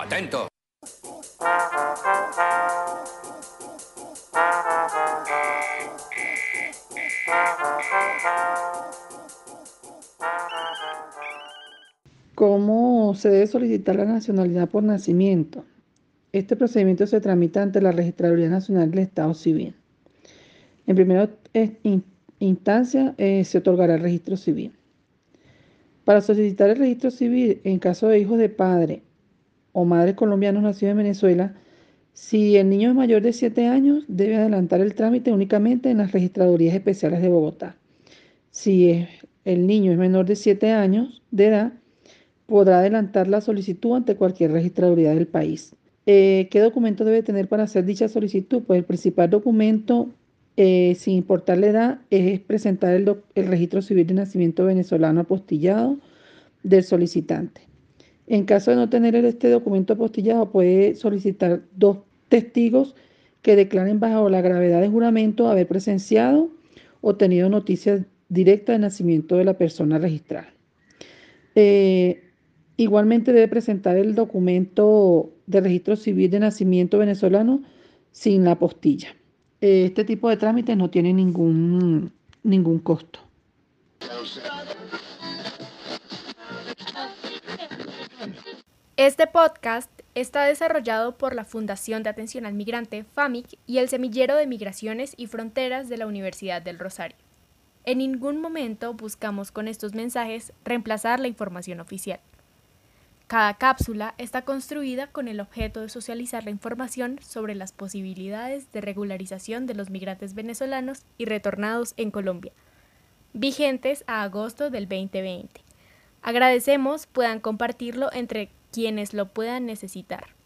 Atento. ¿Cómo se debe solicitar la nacionalidad por nacimiento? Este procedimiento se tramita ante la Registraduría Nacional del Estado Civil. En primera instancia eh, se otorgará el registro civil. Para solicitar el registro civil en caso de hijos de padre o madre colombianos nacidos en Venezuela, si el niño es mayor de 7 años, debe adelantar el trámite únicamente en las registradurías especiales de Bogotá. Si el niño es menor de 7 años de edad, podrá adelantar la solicitud ante cualquier registraduría del país. Eh, ¿Qué documento debe tener para hacer dicha solicitud? Pues el principal documento, eh, sin importar la edad, es presentar el registro civil de nacimiento venezolano apostillado del solicitante. En caso de no tener este documento apostillado, puede solicitar dos testigos que declaren bajo la gravedad de juramento haber presenciado o tenido noticias directas del nacimiento de la persona registrada. Eh, Igualmente debe presentar el documento de registro civil de nacimiento venezolano sin la postilla. Este tipo de trámites no tiene ningún, ningún costo. Este podcast está desarrollado por la Fundación de Atención al Migrante, FAMIC, y el Semillero de Migraciones y Fronteras de la Universidad del Rosario. En ningún momento buscamos con estos mensajes reemplazar la información oficial. Cada cápsula está construida con el objeto de socializar la información sobre las posibilidades de regularización de los migrantes venezolanos y retornados en Colombia, vigentes a agosto del 2020. Agradecemos puedan compartirlo entre quienes lo puedan necesitar.